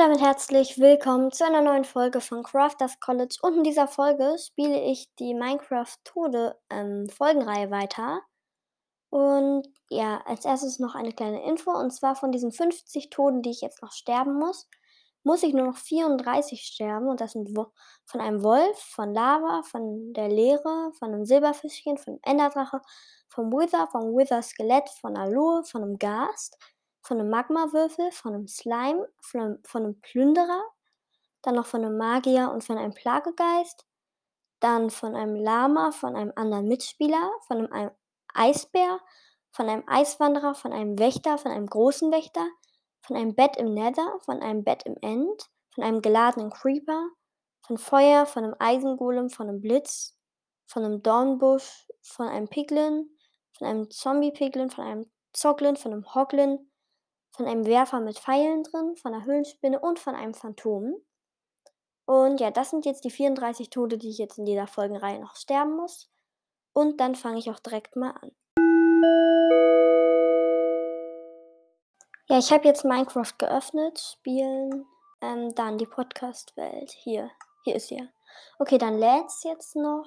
damit herzlich willkommen zu einer neuen Folge von Crafters College. Und in dieser Folge spiele ich die Minecraft Tode ähm, weiter. Und ja, als erstes noch eine kleine Info. Und zwar von diesen 50 Toten, die ich jetzt noch sterben muss, muss ich nur noch 34 sterben. Und das sind von einem Wolf, von Lava, von der Leere, von einem Silberfischchen, von einem Enderdrache, vom Wither, vom Wither-Skelett, von Aloe, von einem Gast von einem Magmawürfel, von einem Slime, von einem, von einem Plünderer, dann noch von einem Magier und von einem Plagegeist, dann von einem Lama, von einem anderen Mitspieler, von einem Eisbär, von einem Eiswanderer, von einem Wächter, von einem großen Wächter, von einem Bett im Nether, von einem Bett im End, von einem geladenen Creeper, von Feuer, von einem Eisengolem, von einem Blitz, von einem Dornbusch, von einem Piglin, von einem Zombie-Piglin, von einem Zoglin, von einem Hoglin, von einem Werfer mit Pfeilen drin, von einer Höhlenspinne und von einem Phantom. Und ja, das sind jetzt die 34 Tode, die ich jetzt in dieser Folgenreihe noch sterben muss. Und dann fange ich auch direkt mal an. Ja, ich habe jetzt Minecraft geöffnet, spielen, ähm, dann die Podcast-Welt. Hier, hier ist sie. Okay, dann lädt es jetzt noch.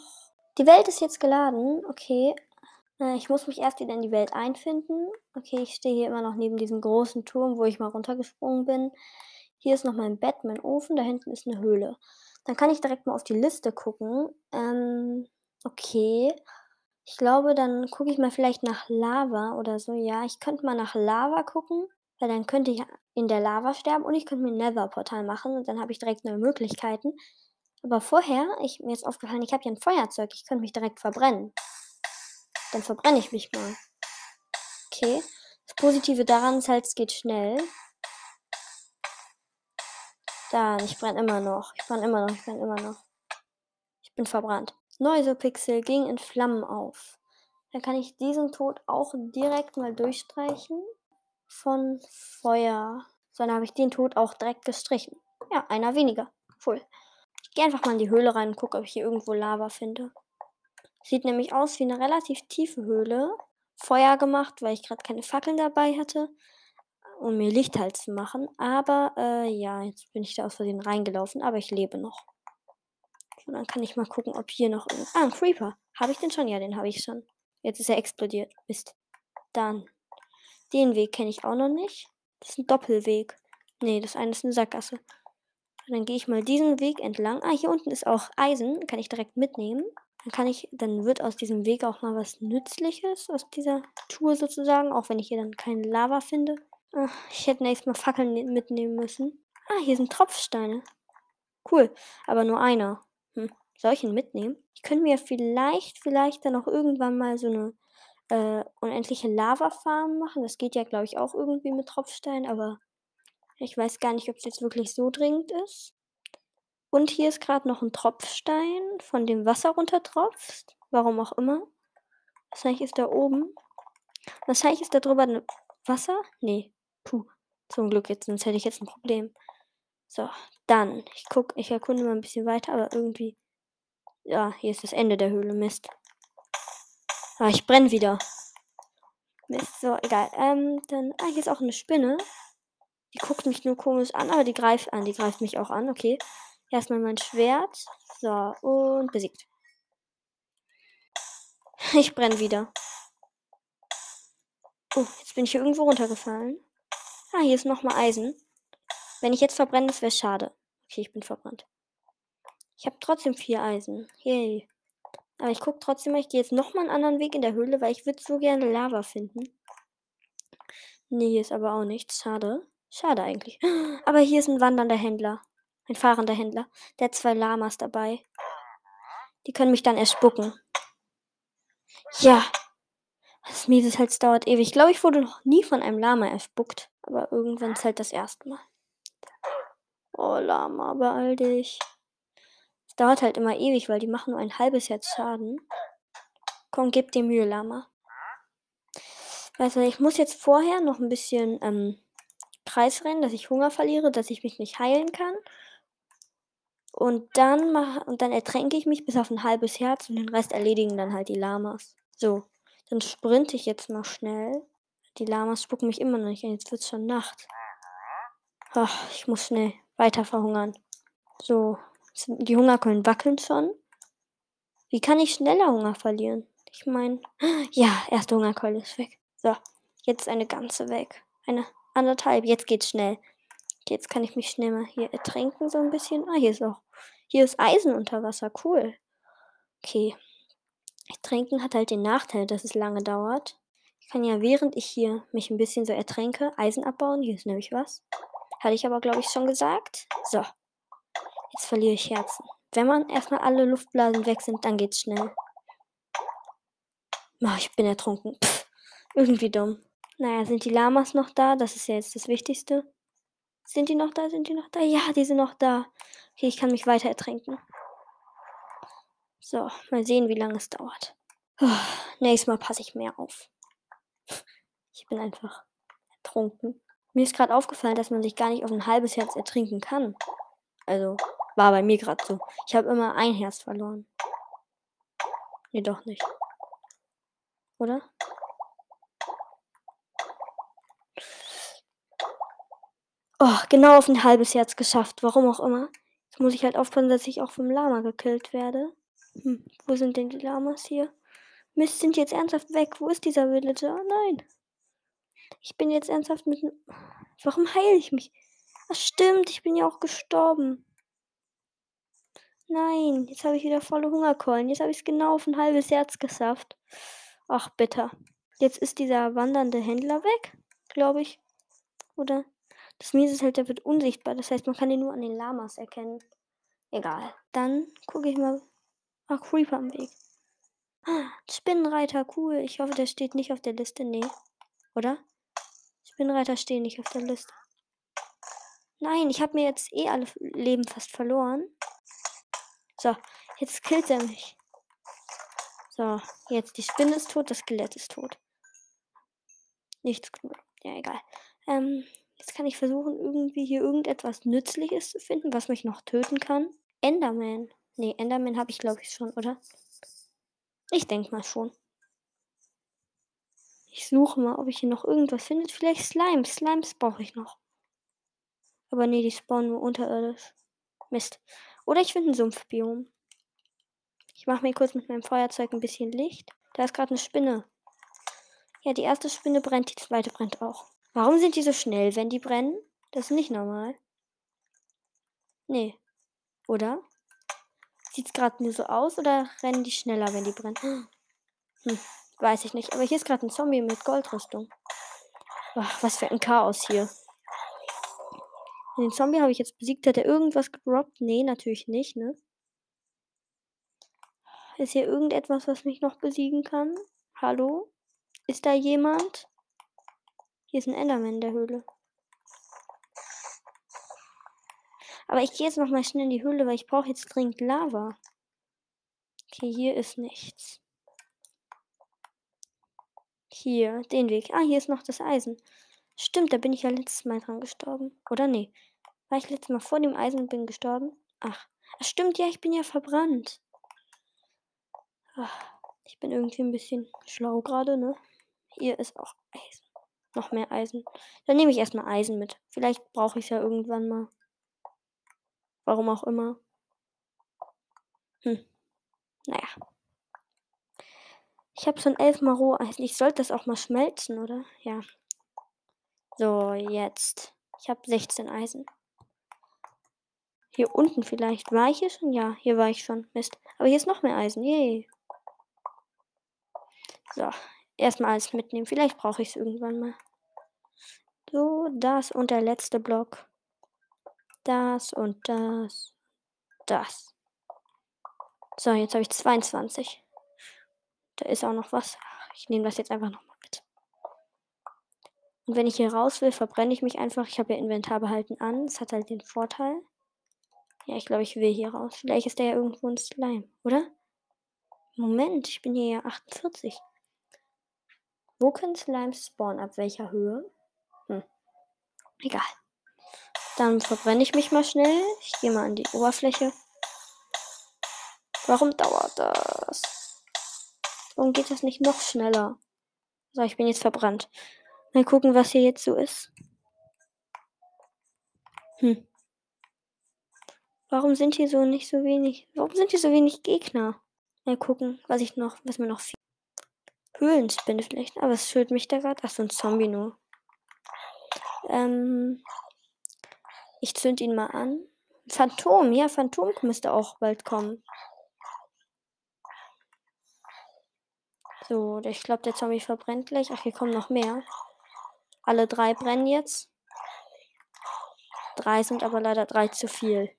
Die Welt ist jetzt geladen. Okay, äh, ich muss mich erst wieder in die Welt einfinden. Okay, ich stehe hier immer noch neben diesem großen Turm, wo ich mal runtergesprungen bin. Hier ist noch mein Bett, mein Ofen, da hinten ist eine Höhle. Dann kann ich direkt mal auf die Liste gucken. Ähm, okay. Ich glaube, dann gucke ich mal vielleicht nach Lava oder so. Ja, ich könnte mal nach Lava gucken, weil dann könnte ich in der Lava sterben und ich könnte mir ein Nether-Portal machen und dann habe ich direkt neue Möglichkeiten. Aber vorher, ich, mir ist aufgefallen, ich habe hier ein Feuerzeug. Ich könnte mich direkt verbrennen. Dann verbrenne ich mich mal. Okay. Das Positive daran ist halt, es geht schnell. Da, ich brenne immer noch. Ich brenne immer noch. Ich brenne immer noch. Ich bin verbrannt. Pixel ging in Flammen auf. Dann kann ich diesen Tod auch direkt mal durchstreichen. Von Feuer. So, dann habe ich den Tod auch direkt gestrichen. Ja, einer weniger. Cool. Ich gehe einfach mal in die Höhle rein und gucke, ob ich hier irgendwo Lava finde. Sieht nämlich aus wie eine relativ tiefe Höhle. Feuer gemacht, weil ich gerade keine Fackeln dabei hatte, um mir Licht halt zu machen. Aber äh, ja, jetzt bin ich da aus Versehen reingelaufen, aber ich lebe noch. Und dann kann ich mal gucken, ob hier noch. Ah, ein Creeper. Habe ich den schon? Ja, den habe ich schon. Jetzt ist er explodiert. Mist. Dann. Den Weg kenne ich auch noch nicht. Das ist ein Doppelweg. Nee, das eine ist eine Sackgasse. Dann gehe ich mal diesen Weg entlang. Ah, hier unten ist auch Eisen. Kann ich direkt mitnehmen. Dann kann ich, dann wird aus diesem Weg auch mal was Nützliches, aus dieser Tour sozusagen, auch wenn ich hier dann keine Lava finde. Ach, ich hätte nächstes Mal Fackeln ne-, mitnehmen müssen. Ah, hier sind Tropfsteine. Cool, aber nur einer. Hm, soll ich ihn mitnehmen? Ich könnte mir vielleicht, vielleicht dann auch irgendwann mal so eine äh, unendliche Lava-Farm machen. Das geht ja, glaube ich, auch irgendwie mit Tropfstein, aber ich weiß gar nicht, ob es jetzt wirklich so dringend ist. Und hier ist gerade noch ein Tropfstein, von dem Wasser runtertropft. Warum auch immer. Wahrscheinlich ist da oben. Wahrscheinlich ist da drüber Wasser. Nee. Puh. Zum Glück jetzt, sonst hätte ich jetzt ein Problem. So, dann. Ich guck, ich erkunde mal ein bisschen weiter, aber irgendwie. Ja, hier ist das Ende der Höhle. Mist. Ah, ich brenne wieder. Mist, so, egal. Ähm, dann. Ah, hier ist auch eine Spinne. Die guckt mich nur komisch an, aber die greift an. Die greift mich auch an, okay. Erstmal mein Schwert. So, und besiegt. Ich brenne wieder. Oh, jetzt bin ich hier irgendwo runtergefallen. Ah, hier ist nochmal Eisen. Wenn ich jetzt verbrenne, das wäre schade. Okay, ich bin verbrannt. Ich habe trotzdem vier Eisen. Yay. Aber ich gucke trotzdem mal, ich gehe jetzt nochmal einen anderen Weg in der Höhle, weil ich würde so gerne Lava finden. Nee, hier ist aber auch nichts. Schade. Schade eigentlich. Aber hier ist ein wandernder Händler. Ein fahrender Händler. Der hat zwei Lamas dabei. Die können mich dann erspucken. Ja. Das Miesesholz dauert ewig. Ich glaube, ich wurde noch nie von einem Lama erspuckt. Aber irgendwann ist halt das erste Mal. Oh, Lama, beeil dich. Es dauert halt immer ewig, weil die machen nur ein halbes Herz Schaden. Komm, gib dir Mühe, Lama. Du, ich muss jetzt vorher noch ein bisschen ähm, Kreis rennen, dass ich Hunger verliere, dass ich mich nicht heilen kann. Und dann mach, und dann ertränke ich mich bis auf ein halbes Herz und den Rest erledigen dann halt die Lamas. So, dann sprinte ich jetzt mal schnell. Die Lamas spucken mich immer noch nicht an. Jetzt wird es schon Nacht. Ach, ich muss schnell. weiter verhungern. So, die Hungerkeulen wackeln schon. Wie kann ich schneller Hunger verlieren? Ich meine, ja, erste Hungerkeule ist weg. So, jetzt eine ganze weg. Eine anderthalb, jetzt geht's schnell. Jetzt kann ich mich schnell mal hier ertränken, so ein bisschen. Ah, hier ist auch. Hier ist Eisen unter Wasser. Cool. Okay. Ertränken hat halt den Nachteil, dass es lange dauert. Ich kann ja, während ich hier mich ein bisschen so ertränke, Eisen abbauen. Hier ist nämlich was. Hatte ich aber, glaube ich, schon gesagt. So. Jetzt verliere ich Herzen. Wenn man erstmal alle Luftblasen weg sind, dann geht's schnell. Oh, ich bin ertrunken. Pff, irgendwie dumm. Naja, sind die Lamas noch da? Das ist ja jetzt das Wichtigste. Sind die noch da? Sind die noch da? Ja, die sind noch da. Okay, ich kann mich weiter ertränken. So, mal sehen, wie lange es dauert. Oh, nächstes Mal passe ich mehr auf. Ich bin einfach ertrunken. Mir ist gerade aufgefallen, dass man sich gar nicht auf ein halbes Herz ertrinken kann. Also, war bei mir gerade so. Ich habe immer ein Herz verloren. Nee, doch nicht. Oder? Oh, genau auf ein halbes Herz geschafft. Warum auch immer. Jetzt muss ich halt aufpassen, dass ich auch vom Lama gekillt werde. Hm, wo sind denn die Lamas hier? Mist, sind jetzt ernsthaft weg. Wo ist dieser Villager? Nein. Ich bin jetzt ernsthaft mit. Warum heile ich mich? Ach stimmt, ich bin ja auch gestorben. Nein, jetzt habe ich wieder volle Hungerkeulen. Jetzt habe ich es genau auf ein halbes Herz geschafft. Ach, bitter. Jetzt ist dieser wandernde Händler weg, glaube ich. Oder? Das halt, der wird unsichtbar. Das heißt, man kann ihn nur an den Lamas erkennen. Egal. Dann gucke ich mal. Ach, Creeper am Weg. Ah, Spinnenreiter, cool. Ich hoffe, der steht nicht auf der Liste. Nee. Oder? Spinnenreiter stehen nicht auf der Liste. Nein, ich habe mir jetzt eh alle Leben fast verloren. So, jetzt killt er mich. So, jetzt die Spinne ist tot, das Skelett ist tot. Nichts. Ja, egal. Ähm, jetzt kann ich versuchen, irgendwie hier irgendetwas Nützliches zu finden, was mich noch töten kann. Enderman. Nee, Enderman habe ich glaube ich schon, oder? Ich denke mal schon. Ich suche mal, ob ich hier noch irgendwas finde. Vielleicht Slimes. Slimes brauche ich noch. Aber nee, die spawnen nur unterirdisch. Mist. Oder ich finde ein Sumpfbiom. Ich mache mir kurz mit meinem Feuerzeug ein bisschen Licht. Da ist gerade eine Spinne. Ja, die erste Spinne brennt, die zweite brennt auch. Warum sind die so schnell, wenn die brennen? Das ist nicht normal. Nee. Oder? Sieht es gerade nur so aus oder rennen die schneller, wenn die brennen? Hm, weiß ich nicht. Aber hier ist gerade ein Zombie mit Goldrüstung. Ach, was für ein Chaos hier. Den Zombie habe ich jetzt besiegt. Hat er irgendwas gedroppt? Nee, natürlich nicht, ne? Ist hier irgendetwas, was mich noch besiegen kann? Hallo? Ist da jemand? Hier ist ein Enderman in der Höhle. Aber ich gehe jetzt noch mal schnell in die Höhle, weil ich brauche jetzt dringend Lava. Okay, hier ist nichts. Hier, den Weg. Ah, hier ist noch das Eisen. Stimmt, da bin ich ja letztes Mal dran gestorben. Oder nee? War ich letztes Mal vor dem Eisen und bin gestorben? Ach. Ach, stimmt, ja, ich bin ja verbrannt. Ach, ich bin irgendwie ein bisschen schlau gerade, ne? Hier ist auch Eisen. Noch mehr Eisen. Dann nehme ich erstmal Eisen mit. Vielleicht brauche ich es ja irgendwann mal. Warum auch immer. Hm. Naja. Ich habe schon elfmal Roheisen. Ich sollte das auch mal schmelzen, oder? Ja. So, jetzt. Ich habe 16 Eisen. Hier unten vielleicht. War ich hier schon? Ja, hier war ich schon. Mist. Aber hier ist noch mehr Eisen. Yay. So. Erstmal alles mitnehmen. Vielleicht brauche ich es irgendwann mal. So, das und der letzte Block. Das und das. Das. So, jetzt habe ich 22. Da ist auch noch was. Ich nehme das jetzt einfach nochmal. Und wenn ich hier raus will, verbrenne ich mich einfach. Ich habe ja Inventar behalten an. Das hat halt den Vorteil. Ja, ich glaube, ich will hier raus. Vielleicht ist der ja irgendwo ein Slime, oder? Moment, ich bin hier ja 48. Wo können Slimes spawnen? Ab welcher Höhe? Hm. Egal. Dann verbrenne ich mich mal schnell. Ich gehe mal an die Oberfläche. Warum dauert das? Warum geht das nicht noch schneller? So, ich bin jetzt verbrannt. Mal gucken, was hier jetzt so ist. Hm. Warum sind hier so nicht so wenig? Warum sind hier so wenig Gegner? Mal gucken, was ich noch, was mir noch fehlt. Höhlenspinne vielleicht. Aber es schüttelt mich da gerade. Ach, so ein Zombie nur. Ähm, ich zünd ihn mal an. Phantom, ja, Phantom müsste auch bald kommen. So, ich glaube, der Zombie verbrennt gleich. Ach, hier kommen noch mehr. Alle drei brennen jetzt. Drei sind aber leider drei zu viel.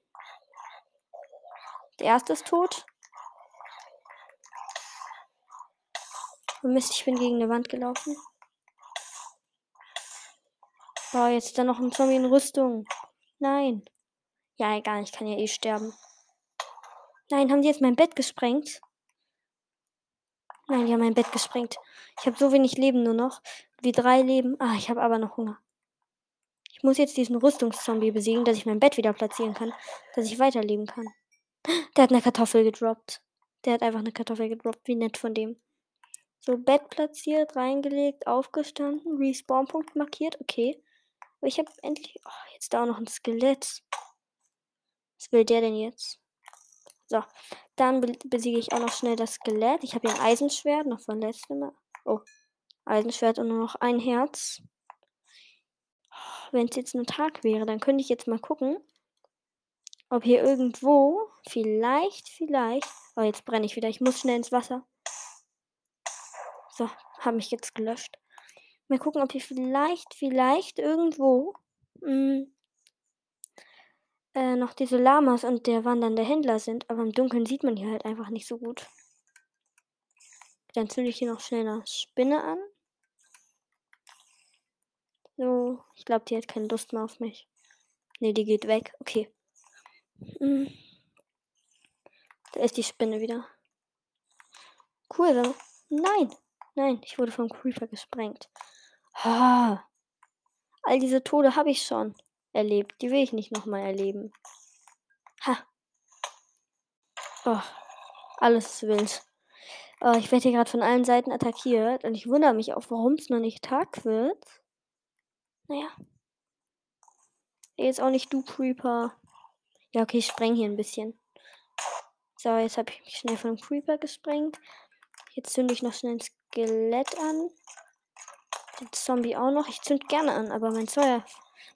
Der erste ist tot. Mist, ich bin gegen eine Wand gelaufen. Oh, jetzt ist da noch ein Zombie in Rüstung. Nein. Ja, egal, ich kann ja eh sterben. Nein, haben die jetzt mein Bett gesprengt? Nein, die haben mein Bett gesprengt. Ich habe so wenig Leben nur noch. Wie drei Leben. Ah, ich habe aber noch Hunger. Ich muss jetzt diesen Rüstungszombie besiegen, dass ich mein Bett wieder platzieren kann. Dass ich weiterleben kann. Der hat eine Kartoffel gedroppt. Der hat einfach eine Kartoffel gedroppt. Wie nett von dem. So, Bett platziert, reingelegt, aufgestanden, Respawn-Punkt markiert. Okay. Aber ich habe endlich. Oh, jetzt da auch noch ein Skelett. Was will der denn jetzt? So, dann besiege ich auch noch schnell das Skelett. Ich habe hier ein Eisenschwert, noch von letztem Mal. Oh, Eisenschwert und nur noch ein Herz. Wenn es jetzt nur Tag wäre, dann könnte ich jetzt mal gucken, ob hier irgendwo, vielleicht, vielleicht. Oh, jetzt brenne ich wieder. Ich muss schnell ins Wasser. So, habe mich jetzt gelöscht. Mal gucken, ob hier vielleicht, vielleicht irgendwo mh, hm, äh, noch diese Lamas und der wandernde Händler sind. Aber im Dunkeln sieht man hier halt einfach nicht so gut. Dann zünde ich hier noch schnell eine Spinne an. So, ich glaube, die hat keine Lust mehr auf mich. Ne, die geht weg. Okay. Hm. Da ist die Spinne wieder. Cool, Nein, nein, ich wurde vom Creeper gesprengt. Ha. All diese Tode habe ich schon erlebt. Die will ich nicht nochmal erleben. Ha. Oh, alles wild. Oh, ich werde hier gerade von allen Seiten attackiert und ich wundere mich auch, warum es noch nicht Tag wird. Naja. Jetzt auch nicht du, Creeper. Ja, okay, ich spreng hier ein bisschen. So, jetzt habe ich mich schnell von dem Creeper gesprengt. Jetzt zünde ich noch schnell ein Skelett an. Den Zombie auch noch. Ich zünd gerne an, aber mein Feuer,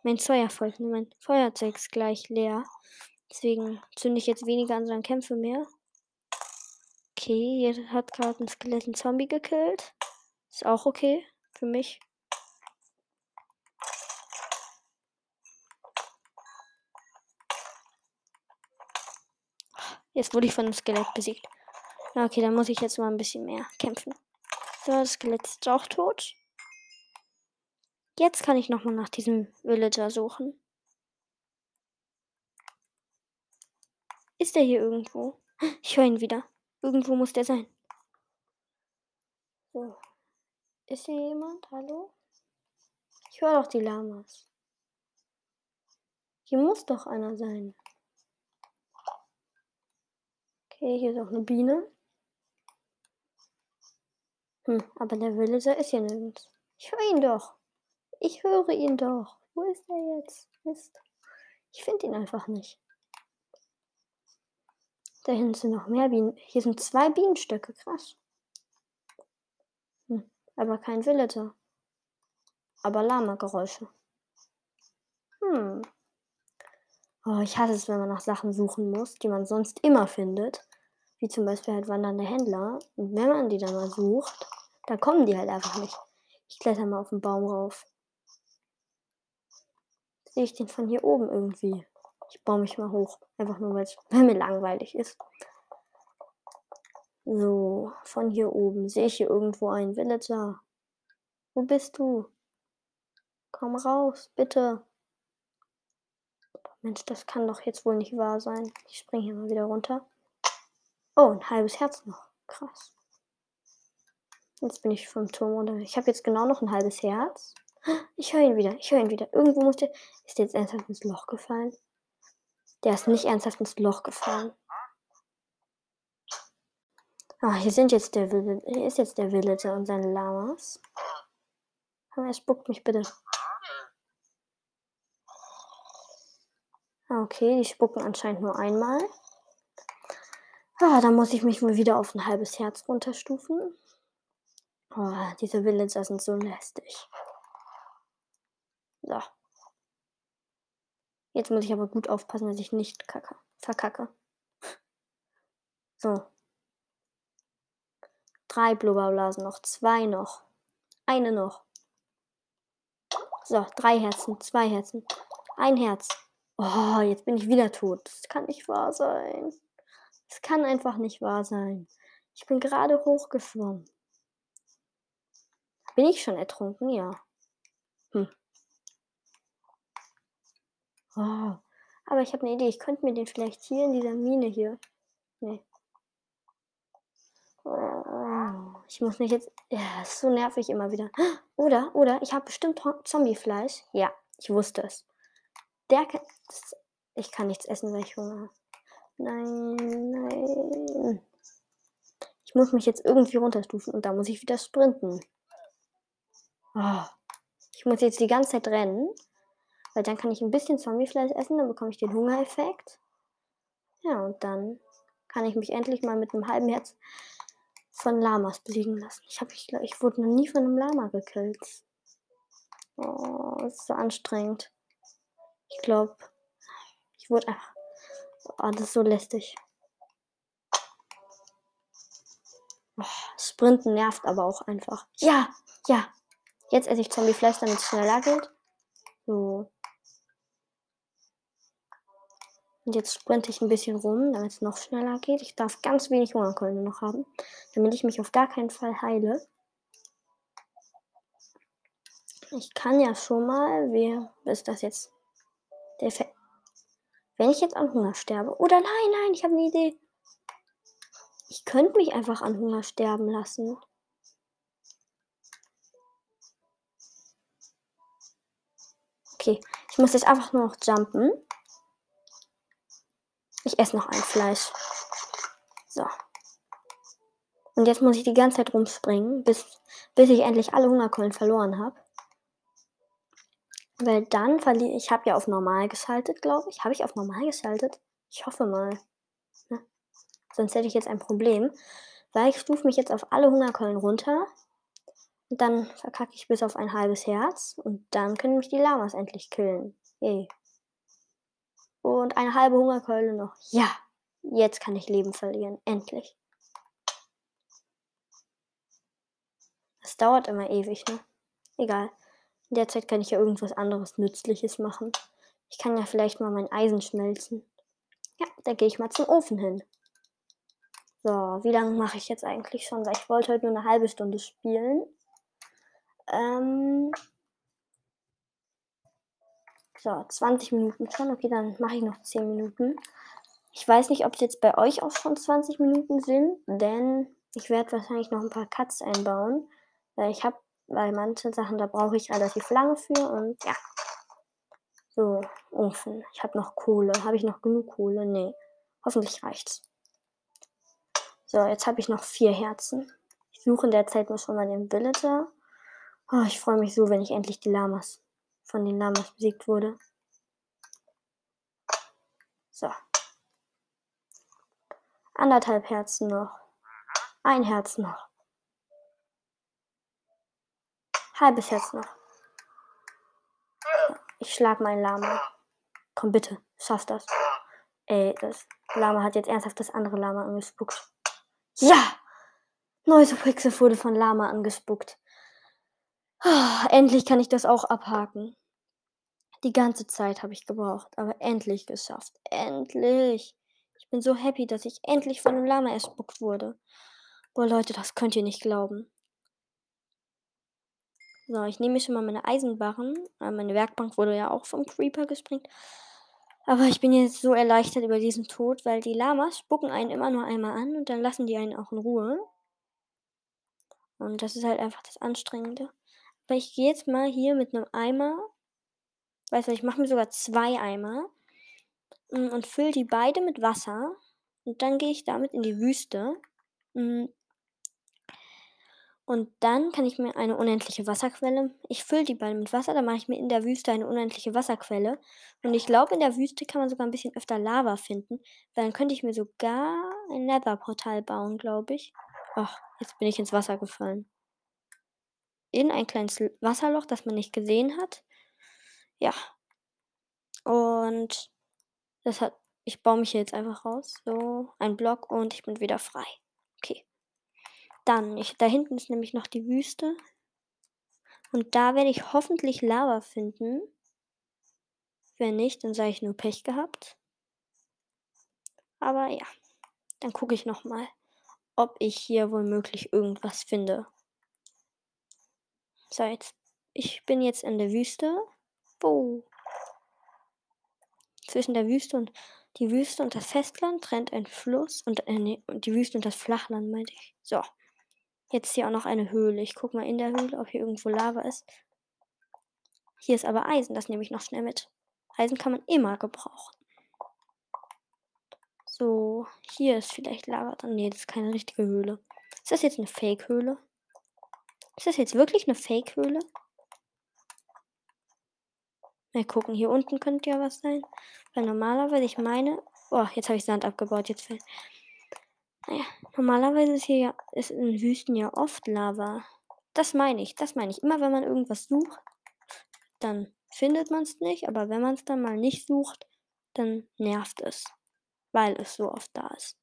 mein Feuerzeug, mein Feuerzeug ist gleich leer. Deswegen zünde ich jetzt weniger an, sondern kämpfe mehr. Okay, hier hat gerade ein Skelett einen Zombie gekillt. Ist auch okay für mich. Jetzt wurde ich von einem Skelett besiegt. Okay, dann muss ich jetzt mal ein bisschen mehr kämpfen. So, das Skelett ist auch tot. Jetzt kann ich nochmal nach diesem Villager suchen. Ist er hier irgendwo? Ich höre ihn wieder. Irgendwo muss der sein. So. Ist hier jemand? Hallo? Ich höre doch die Lamas. Hier muss doch einer sein. Okay, hier ist auch eine Biene. Hm, aber der Villager ist hier nirgends. Ich höre ihn doch. Ich höre ihn doch. Wo ist er jetzt? Mist. Ich finde ihn einfach nicht. Da hinten sind noch mehr Bienen. Hier sind zwei Bienenstöcke. Krass. Hm, aber kein Villager. Aber Lama-Geräusche. Hm. Oh, ich hasse es, wenn man nach Sachen suchen muss, die man sonst immer findet. Wie zum Beispiel halt wandernde Händler. Und wenn man die dann mal sucht, dann kommen die halt einfach nicht. Ich kletter mal auf den Baum rauf sehe ich den von hier oben irgendwie. Ich baue mich mal hoch. Einfach nur, weil mir langweilig ist. So, von hier oben sehe ich hier irgendwo einen Villager. Wo bist du? Komm raus, bitte. Mensch, das kann doch jetzt wohl nicht wahr sein. Ich springe hier mal wieder runter. Oh, ein halbes Herz noch. Krass. Jetzt bin ich vom Turm runter. Ich habe jetzt genau noch ein halbes Herz. Ich höre ihn wieder. Ich höre ihn wieder. Irgendwo muss der. Ist der jetzt ernsthaft ins Loch gefallen? Der ist nicht ernsthaft ins Loch gefallen. Ah, hier sind jetzt der Hier ist jetzt der Villager und seine Lamas. Aber er spuckt mich bitte. Ah, okay, die spucken anscheinend nur einmal. Ah, dann muss ich mich wohl wieder auf ein halbes Herz runterstufen. Oh, diese Villager sind so lästig. So. Jetzt muss ich aber gut aufpassen, dass ich nicht kacke, verkacke. So. Drei Blubberblasen noch, zwei noch. Eine noch. So, drei Herzen, zwei Herzen, ein Herz. Oh, jetzt bin ich wieder tot. Das kann nicht wahr sein. Das kann einfach nicht wahr sein. Ich bin gerade hochgeschwommen. Bin ich schon ertrunken? Ja. Hm. Oh, aber ich habe eine Idee. Ich könnte mir den vielleicht hier in dieser Mine hier. Nee. Oh, ich muss mich jetzt. Ja, ist so nervig immer wieder. Oder, oder, ich habe bestimmt Zombiefleisch. Ja, ich wusste es. Der kann. Ich kann nichts essen, weil ich Hunger habe. Nein, nein. Ich muss mich jetzt irgendwie runterstufen und da muss ich wieder sprinten. Oh, ich muss jetzt die ganze Zeit rennen, weil dann kann ich ein bisschen Zombiefleisch essen, dann bekomme ich den Hungereffekt. Ja, und dann kann ich mich endlich mal mit einem halben Herz von Lamas besiegen lassen. Ich, hab, ich, ich wurde noch nie von einem Lama gekillt. Oh, das ist so anstrengend. Ich glaube, ich wurde einfach. Das ist so lästig. Oh, Sprinten nervt aber auch einfach. Ja, ja. Jetzt esse ich Zombiefleisch, damit es schneller geht. So. Und jetzt sprinte ich ein bisschen rum, damit es noch schneller geht. Ich darf ganz wenig Hungerkeulen noch haben, damit ich mich auf gar keinen Fall heile. Ich kann ja schon mal, wie ist das jetzt? Der Fe Wenn ich jetzt an Hunger sterbe. Oder nein, nein, ich habe eine Idee. Ich könnte mich einfach an Hunger sterben lassen. Okay, ich muss jetzt einfach nur noch jumpen. Ich esse noch ein Fleisch. So. Und jetzt muss ich die ganze Zeit rumspringen, bis, bis ich endlich alle Hungerkeulen verloren habe. Weil dann verliere ich. habe ja auf normal geschaltet, glaube ich. Habe ich auf normal geschaltet? Ich hoffe mal. Ne? Sonst hätte ich jetzt ein Problem. Weil ich stufe mich jetzt auf alle Hungerkeulen runter. Und dann verkacke ich bis auf ein halbes Herz. Und dann können mich die Lamas endlich killen. Yay. Und eine halbe Hungerkeule noch. Ja, jetzt kann ich Leben verlieren. Endlich. Das dauert immer ewig, ne? Egal. In der Zeit kann ich ja irgendwas anderes Nützliches machen. Ich kann ja vielleicht mal mein Eisen schmelzen. Ja, da gehe ich mal zum Ofen hin. So, wie lange mache ich jetzt eigentlich schon? Weil ich wollte heute nur eine halbe Stunde spielen. Ähm, so, 20 Minuten schon. Okay, dann mache ich noch 10 Minuten. Ich weiß nicht, ob es jetzt bei euch auch schon 20 Minuten sind, denn ich werde wahrscheinlich noch ein paar Cuts einbauen. Weil ich habe, weil manche Sachen, da brauche ich relativ lange für und ja. So, Ofen. Ich habe noch Kohle. Habe ich noch genug Kohle? Nee. Hoffentlich reicht's. So, jetzt habe ich noch vier Herzen. Ich suche in der Zeit nur schon mal den Villager. Oh, ich freue mich so, wenn ich endlich die Lamas von den Lamas besiegt wurde. So. Anderthalb Herzen noch. Ein Herz noch. Halbes Herz noch. Ich schlag meinen Lama. Komm bitte, schaff das. Ey, das Lama hat jetzt ernsthaft das andere Lama angespuckt. Ja! Neues Pixel wurde von Lama angespuckt. Oh, endlich kann ich das auch abhaken. Die ganze Zeit habe ich gebraucht, aber endlich geschafft. Endlich. Ich bin so happy, dass ich endlich von einem Lama erspuckt wurde. Boah, Leute, das könnt ihr nicht glauben. So, ich nehme mir schon mal meine Eisenbarren. Äh, meine Werkbank wurde ja auch vom Creeper gesprengt. Aber ich bin jetzt so erleichtert über diesen Tod, weil die Lamas spucken einen immer nur einmal an und dann lassen die einen auch in Ruhe. Und das ist halt einfach das Anstrengende. Aber ich gehe jetzt mal hier mit einem Eimer Weißt du, ich mache mir sogar zwei Eimer mm, und fülle die beide mit Wasser. Und dann gehe ich damit in die Wüste. Mm. Und dann kann ich mir eine unendliche Wasserquelle ich fülle die Ball mit Wasser, dann mache ich mir in der Wüste eine unendliche Wasserquelle. Und ich glaube, in der Wüste kann man sogar ein bisschen öfter Lava finden, weil dann könnte ich mir sogar ein Nether-Portal bauen, glaube ich. Ach, jetzt bin ich ins Wasser gefallen. In ein kleines Wasserloch, das man nicht gesehen hat. Ja. Und das hat ich baue mich hier jetzt einfach raus. So, ein Block und ich bin wieder frei. Dann, ich, da hinten ist nämlich noch die Wüste. Und da werde ich hoffentlich Lava finden. Wenn nicht, dann sage ich nur Pech gehabt. Aber ja, dann gucke ich nochmal, ob ich hier womöglich irgendwas finde. So, jetzt, ich bin jetzt in der Wüste. Wo? Zwischen der Wüste und die Wüste und das Festland trennt ein Fluss und, äh, nee, und die Wüste und das Flachland, meinte ich. So. Jetzt hier auch noch eine Höhle. Ich gucke mal in der Höhle, ob hier irgendwo Lava ist. Hier ist aber Eisen, das nehme ich noch schnell mit. Eisen kann man immer gebrauchen. So, hier ist vielleicht Lava. Nee, das ist keine richtige Höhle. Ist das jetzt eine Fake-Höhle? Ist das jetzt wirklich eine Fake-Höhle? Mal gucken, hier unten könnte ja was sein. Weil normalerweise, ich meine. Oh, jetzt habe ich Sand abgebaut. Jetzt fällt. Naja, normalerweise ist hier ja, ist in Wüsten ja oft Lava. Das meine ich, das meine ich. Immer wenn man irgendwas sucht, dann findet man es nicht, aber wenn man es dann mal nicht sucht, dann nervt es, weil es so oft da ist.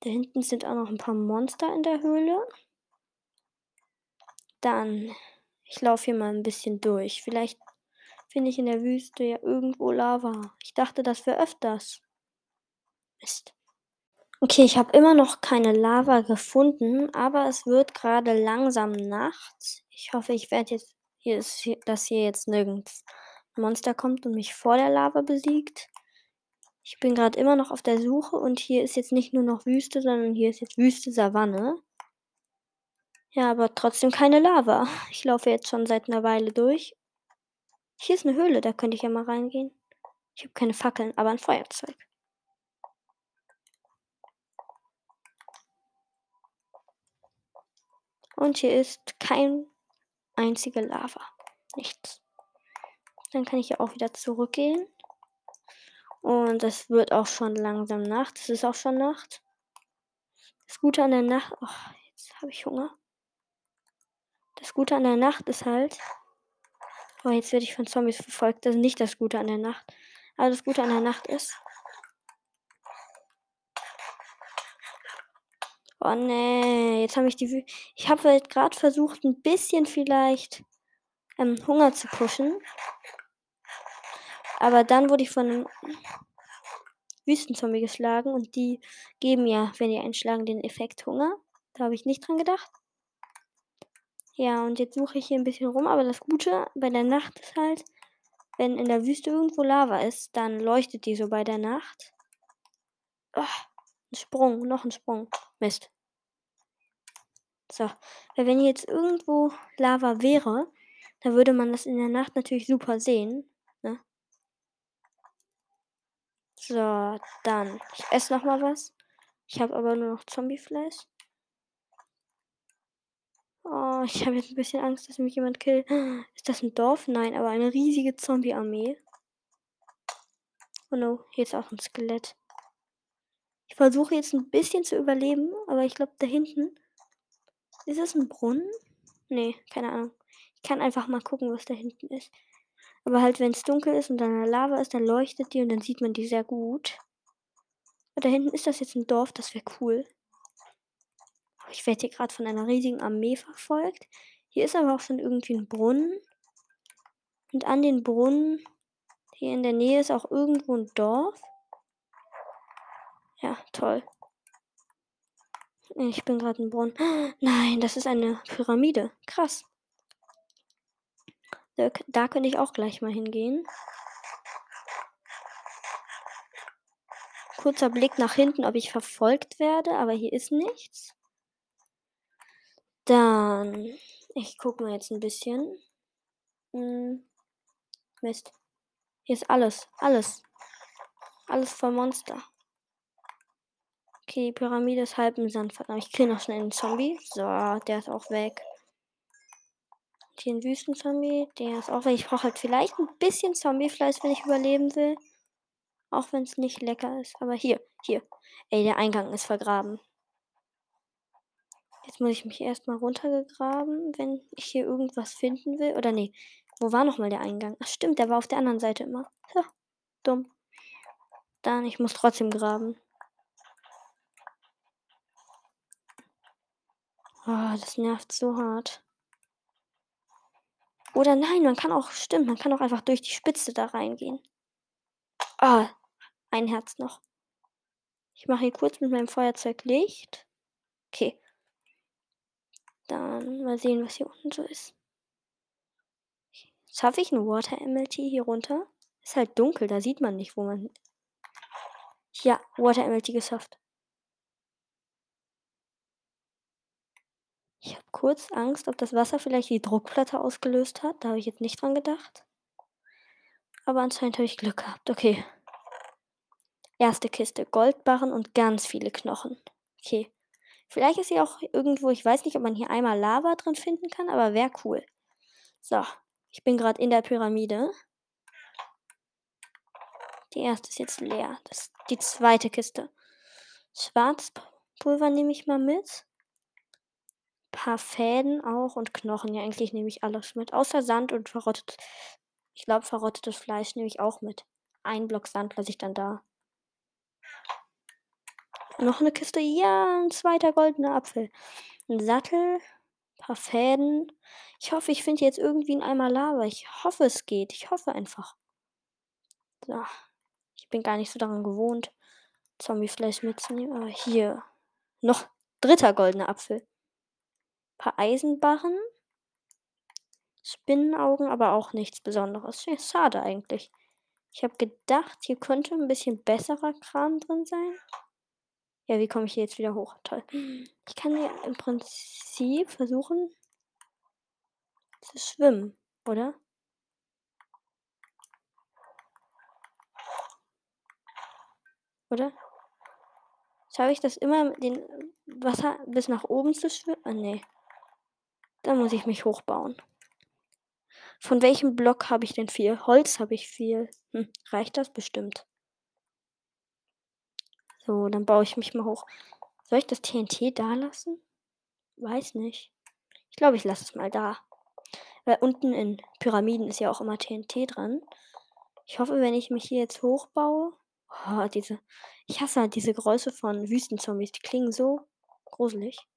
Da hinten sind auch noch ein paar Monster in der Höhle. Dann, ich laufe hier mal ein bisschen durch. Vielleicht finde ich in der Wüste ja irgendwo Lava. Ich dachte, das wäre öfters. Mist. Okay, ich habe immer noch keine Lava gefunden, aber es wird gerade langsam Nacht. Ich hoffe, ich werde jetzt hier ist hier, dass hier jetzt nirgends ein Monster kommt und mich vor der Lava besiegt. Ich bin gerade immer noch auf der Suche und hier ist jetzt nicht nur noch Wüste, sondern hier ist jetzt Wüste Savanne. Ja, aber trotzdem keine Lava. Ich laufe jetzt schon seit einer Weile durch. Hier ist eine Höhle, da könnte ich ja mal reingehen. Ich habe keine Fackeln, aber ein Feuerzeug. Und hier ist kein einzige Lava. Nichts. Dann kann ich ja auch wieder zurückgehen. Und es wird auch schon langsam Nacht. Es ist auch schon Nacht. Das Gute an der Nacht. Oh, jetzt habe ich Hunger. Das Gute an der Nacht ist halt. Oh, jetzt werde ich von Zombies verfolgt. Das ist nicht das Gute an der Nacht. Aber das Gute an der Nacht ist. Oh nee, jetzt habe ich die. Ich habe halt gerade versucht, ein bisschen vielleicht ähm, Hunger zu pushen. Aber dann wurde ich von einem Wüstenzombie geschlagen und die geben ja, wenn die einschlagen, den Effekt Hunger. Da habe ich nicht dran gedacht. Ja, und jetzt suche ich hier ein bisschen rum, aber das Gute bei der Nacht ist halt, wenn in der Wüste irgendwo Lava ist, dann leuchtet die so bei der Nacht. Oh, ein Sprung, noch ein Sprung. Mist. So, weil wenn jetzt irgendwo Lava wäre, dann würde man das in der Nacht natürlich super sehen. Ne? So, dann. Ich esse noch mal was. Ich habe aber nur noch Zombiefleisch. Oh, ich habe jetzt ein bisschen Angst, dass mich jemand killt. Ist das ein Dorf? Nein, aber eine riesige Zombie-Armee. Oh no, hier ist auch ein Skelett. Ich versuche jetzt ein bisschen zu überleben, aber ich glaube, da hinten. Ist es ein Brunnen? Nee, keine Ahnung. Ich kann einfach mal gucken, was da hinten ist. Aber halt, wenn es dunkel ist und dann eine Lava ist, dann leuchtet die und dann sieht man die sehr gut. Und da hinten ist das jetzt ein Dorf, das wäre cool. Aber ich werde hier gerade von einer riesigen Armee verfolgt. Hier ist aber auch schon irgendwie ein Brunnen. Und an den Brunnen hier in der Nähe ist auch irgendwo ein Dorf. Ja, toll. Ich bin gerade ein Brunnen. Nein, das ist eine Pyramide. Krass. Da, da könnte ich auch gleich mal hingehen. Kurzer Blick nach hinten, ob ich verfolgt werde, aber hier ist nichts. Dann, ich gucke mal jetzt ein bisschen. Hm, Mist. Hier ist alles, alles. Alles voll Monster. Okay, die Pyramide ist halb im Sand verdammt. Ich kriege noch schnell einen Zombie. So, der ist auch weg. Hier ein Wüstenzombie, der ist auch weg. Ich brauche halt vielleicht ein bisschen Zombiefleisch, wenn ich überleben will. Auch wenn es nicht lecker ist. Aber hier, hier. Ey, der Eingang ist vergraben. Jetzt muss ich mich erstmal runtergegraben, wenn ich hier irgendwas finden will. Oder nee, wo war nochmal der Eingang? Ach stimmt, der war auf der anderen Seite immer. Ja, dumm. Dann, ich muss trotzdem graben. Oh, das nervt so hart. Oder nein, man kann auch, stimmt, man kann auch einfach durch die Spitze da reingehen. Ah, ein Herz noch. Ich mache hier kurz mit meinem Feuerzeug Licht. Okay. Dann mal sehen, was hier unten so ist. Schaffe ich ein Water MLT hier runter? Ist halt dunkel, da sieht man nicht, wo man. Ja, Water MLT geschafft. Ich habe kurz Angst, ob das Wasser vielleicht die Druckplatte ausgelöst hat. Da habe ich jetzt nicht dran gedacht. Aber anscheinend habe ich Glück gehabt. Okay. Erste Kiste. Goldbarren und ganz viele Knochen. Okay. Vielleicht ist hier auch irgendwo, ich weiß nicht, ob man hier einmal Lava drin finden kann, aber wäre cool. So. Ich bin gerade in der Pyramide. Die erste ist jetzt leer. Das ist die zweite Kiste. Schwarzpulver nehme ich mal mit. Paar Fäden auch und Knochen. Ja, eigentlich nehme ich alles mit. Außer Sand und verrottet. Ich glaube, verrottetes Fleisch nehme ich auch mit. Ein Block Sand lasse ich dann da. Noch eine Kiste. Ja, ein zweiter goldener Apfel. Ein Sattel. Paar Fäden. Ich hoffe, ich finde jetzt irgendwie einen Eimer Lava. Ich hoffe, es geht. Ich hoffe einfach. So. Ich bin gar nicht so daran gewohnt, Zombiefleisch mitzunehmen. Aber hier. Noch dritter goldener Apfel. Paar Eisenbarren. Spinnenaugen, aber auch nichts Besonderes. Ja, schade eigentlich. Ich habe gedacht, hier könnte ein bisschen besserer Kram drin sein. Ja, wie komme ich hier jetzt wieder hoch? Toll. Ich kann ja im Prinzip versuchen zu schwimmen, oder? Oder? Schaffe ich das immer, den Wasser bis nach oben zu schwimmen? Ah, nee. Da muss ich mich hochbauen. Von welchem Block habe ich denn viel? Holz habe ich viel. Hm, reicht das bestimmt? So, dann baue ich mich mal hoch. Soll ich das TNT da lassen? Weiß nicht. Ich glaube, ich lasse es mal da. Weil unten in Pyramiden ist ja auch immer TNT dran. Ich hoffe, wenn ich mich hier jetzt hochbaue. Oh, diese. Ich hasse halt diese Geräusche von Wüstenzombies. Die klingen so gruselig.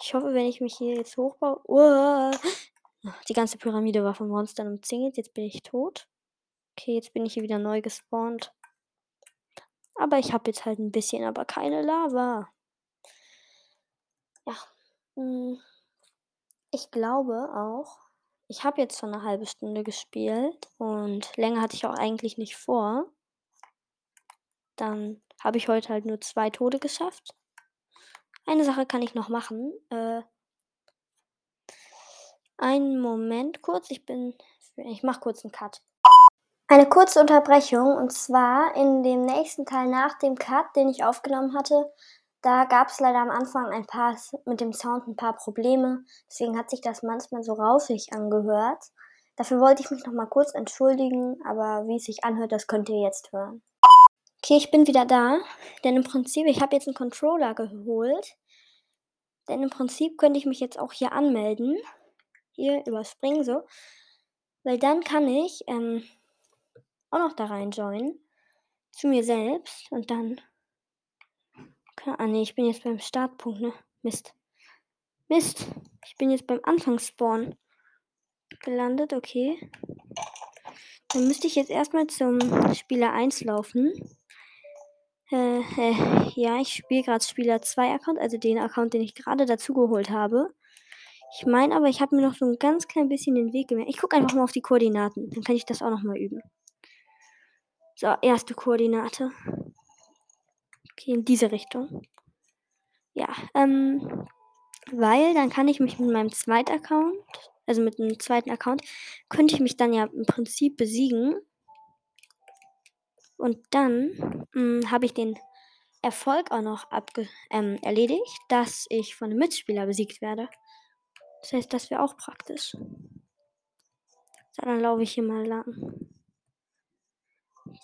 Ich hoffe, wenn ich mich hier jetzt hochbaue. Oh, die ganze Pyramide war von Monstern umzingelt. Jetzt bin ich tot. Okay, jetzt bin ich hier wieder neu gespawnt. Aber ich habe jetzt halt ein bisschen, aber keine Lava. Ja. Hm. Ich glaube auch, ich habe jetzt schon eine halbe Stunde gespielt und länger hatte ich auch eigentlich nicht vor. Dann habe ich heute halt nur zwei Tode geschafft. Eine Sache kann ich noch machen. Äh, einen Moment kurz. Ich bin. Ich mache kurz einen Cut. Eine kurze Unterbrechung und zwar in dem nächsten Teil nach dem Cut, den ich aufgenommen hatte, da gab es leider am Anfang ein paar mit dem Sound ein paar Probleme, deswegen hat sich das manchmal so rausig angehört. Dafür wollte ich mich noch mal kurz entschuldigen, aber wie es sich anhört, das könnt ihr jetzt hören. Okay, ich bin wieder da, denn im Prinzip, ich habe jetzt einen Controller geholt, denn im Prinzip könnte ich mich jetzt auch hier anmelden, hier überspringen so, weil dann kann ich ähm, auch noch da rein joinen. Zu mir selbst und dann. Ah ne, ich bin jetzt beim Startpunkt, ne? Mist. Mist. Ich bin jetzt beim Anfangsspawn gelandet, okay. Dann müsste ich jetzt erstmal zum Spieler 1 laufen. Äh, äh, ja, ich spiele gerade Spieler 2 Account, also den Account, den ich gerade dazu geholt habe. Ich meine aber, ich habe mir noch so ein ganz klein bisschen den Weg gemerkt. Ich gucke einfach mal auf die Koordinaten. Dann kann ich das auch noch mal üben. So, erste Koordinate. Okay, in diese Richtung. Ja, ähm, weil dann kann ich mich mit meinem zweiten Account, also mit einem zweiten Account, könnte ich mich dann ja im Prinzip besiegen. Und dann hm, habe ich den Erfolg auch noch ähm, erledigt, dass ich von einem Mitspieler besiegt werde. Das heißt, das wäre auch praktisch. So, dann laufe ich hier mal lang.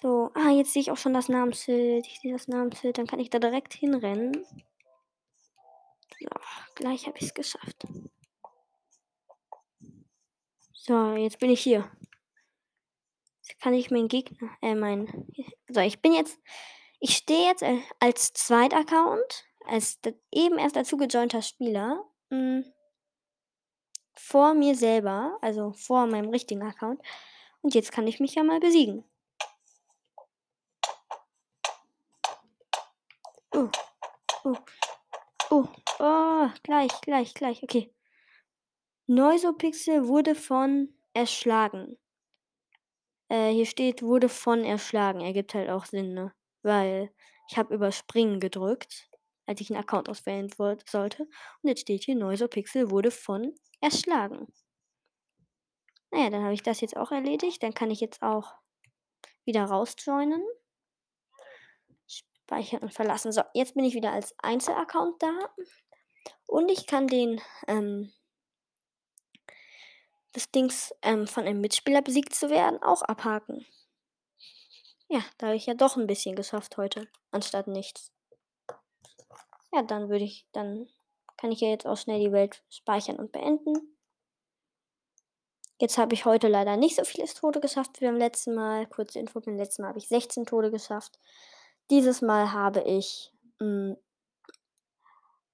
So, ah, jetzt sehe ich auch schon das Namensschild. Ich sehe das Namensschild, dann kann ich da direkt hinrennen. So, gleich habe ich es geschafft. So, jetzt bin ich hier. Kann ich meinen Gegner, äh, mein, so, ich bin jetzt, ich stehe jetzt äh, als Zweitaccount, als eben erst dazu gejointer Spieler, mh, hm, vor mir selber, also vor meinem richtigen Account. Und jetzt kann ich mich ja mal besiegen. Oh, oh, oh, oh, gleich, gleich, gleich, okay. Neusopixel wurde von erschlagen. Äh, hier steht, wurde von erschlagen. Ergibt halt auch Sinn, ne? Weil ich habe überspringen gedrückt, als ich einen Account auswählen sollte. Und jetzt steht hier, Neusopixel wurde von erschlagen. Naja, dann habe ich das jetzt auch erledigt. Dann kann ich jetzt auch wieder rausjoinen. Speichern und verlassen. So, jetzt bin ich wieder als Einzelaccount da. Und ich kann den, ähm, das Dings ähm, von einem Mitspieler besiegt zu werden, auch abhaken. Ja, da habe ich ja doch ein bisschen geschafft heute, anstatt nichts. Ja, dann würde ich, dann kann ich ja jetzt auch schnell die Welt speichern und beenden. Jetzt habe ich heute leider nicht so viele Tode geschafft wie beim letzten Mal. Kurze Info, beim letzten Mal habe ich 16 Tode geschafft. Dieses Mal habe ich mh, hm,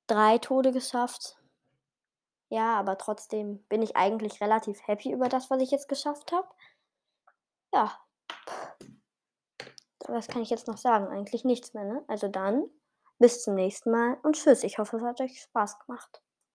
drei Tode geschafft. Ja, aber trotzdem bin ich eigentlich relativ happy über das, was ich jetzt geschafft habe. Ja. Was kann ich jetzt noch sagen? Eigentlich nichts mehr, ne? Also dann, bis zum nächsten Mal und tschüss. Ich hoffe, es hat euch Spaß gemacht.